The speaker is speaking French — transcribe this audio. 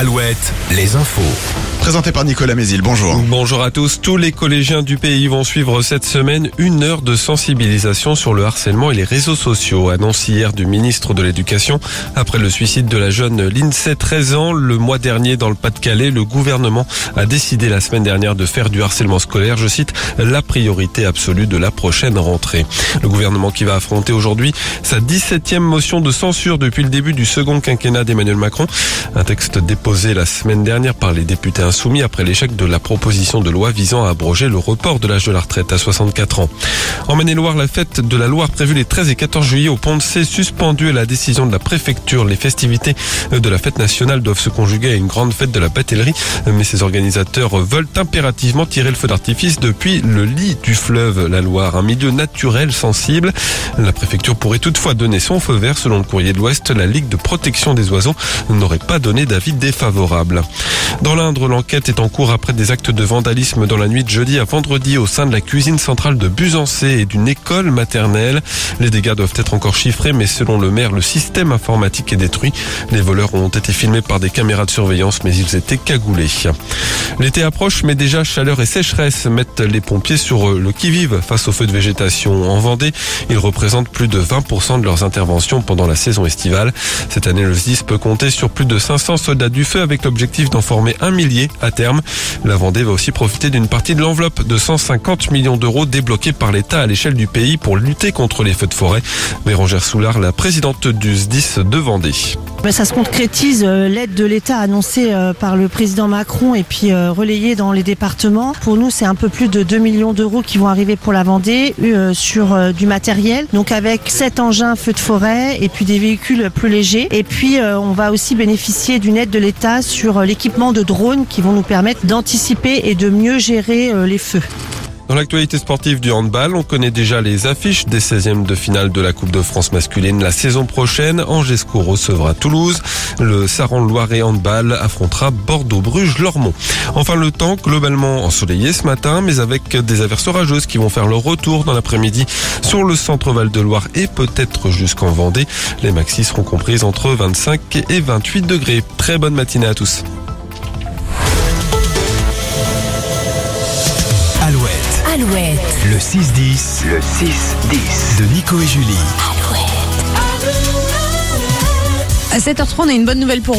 Alouette, les infos. Présenté par Nicolas Mézil, bonjour. Bonjour à tous. Tous les collégiens du pays vont suivre cette semaine une heure de sensibilisation sur le harcèlement et les réseaux sociaux. Annonce hier du ministre de l'Éducation. Après le suicide de la jeune Lindsay, 13 ans, le mois dernier dans le Pas-de-Calais, le gouvernement a décidé la semaine dernière de faire du harcèlement scolaire, je cite, la priorité absolue de la prochaine rentrée. Le gouvernement qui va affronter aujourd'hui sa 17e motion de censure depuis le début du second quinquennat d'Emmanuel Macron. Un texte déposé la semaine dernière par les députés insoumis après l'échec de la proposition de loi visant à abroger le report de l'âge de la retraite à 64 ans. En Maine-et-Loire, la fête de la Loire prévue les 13 et 14 juillet au Pont de C suspendue à la décision de la préfecture. Les festivités de la fête nationale doivent se conjuguer à une grande fête de la pâtellerie, mais ces organisateurs veulent impérativement tirer le feu d'artifice depuis le lit du fleuve, la Loire, un milieu naturel sensible. La préfecture pourrait toutefois donner son feu vert. Selon le courrier de l'Ouest, la Ligue de protection des oiseaux n'aurait pas donné d'avis défavorable. Dans l'Indre, l'enquête est en cours après des actes de vandalisme dans la nuit de jeudi à vendredi au sein de la cuisine centrale de Busancé et d'une école maternelle. Les dégâts doivent être encore chiffrés, mais selon le maire, le système informatique est détruit. Les voleurs ont été filmés par des caméras de surveillance, mais ils étaient cagoulés. L'été approche, mais déjà chaleur et sécheresse mettent les pompiers sur le qui-vive face aux feux de végétation. En Vendée, ils représentent plus de 20% de leurs interventions pendant la saison estivale. Cette année, le SDIS peut compter sur plus de 500 soldats du avec l'objectif d'en former un millier à terme. La Vendée va aussi profiter d'une partie de l'enveloppe de 150 millions d'euros débloquée par l'État à l'échelle du pays pour lutter contre les feux de forêt. Bérangère Soulard, la présidente du SDIS de Vendée. Ben, ça se concrétise euh, l'aide de l'État annoncée euh, par le président Macron et puis euh, relayée dans les départements. Pour nous, c'est un peu plus de 2 millions d'euros qui vont arriver pour la Vendée sur du matériel. Donc avec 7 engins feux de forêt et puis des véhicules plus légers. Et puis on va aussi bénéficier d'une aide de l'État sur l'équipement de drones qui vont nous permettre d'anticiper et de mieux gérer les feux. Dans l'actualité sportive du handball, on connaît déjà les affiches des 16e de finale de la Coupe de France masculine la saison prochaine. Angesco recevra Toulouse. Le Saran-Loiret handball affrontera Bordeaux-Bruges-Lormont. Enfin, le temps globalement ensoleillé ce matin, mais avec des averses orageuses qui vont faire leur retour dans l'après-midi sur le centre Val-de-Loire et peut-être jusqu'en Vendée. Les maxis seront comprises entre 25 et 28 degrés. Très bonne matinée à tous. Alouette, Alouette, le 6-10. Le 6-10. De Nico et Julie. À 7h30, on a une bonne nouvelle pour vous.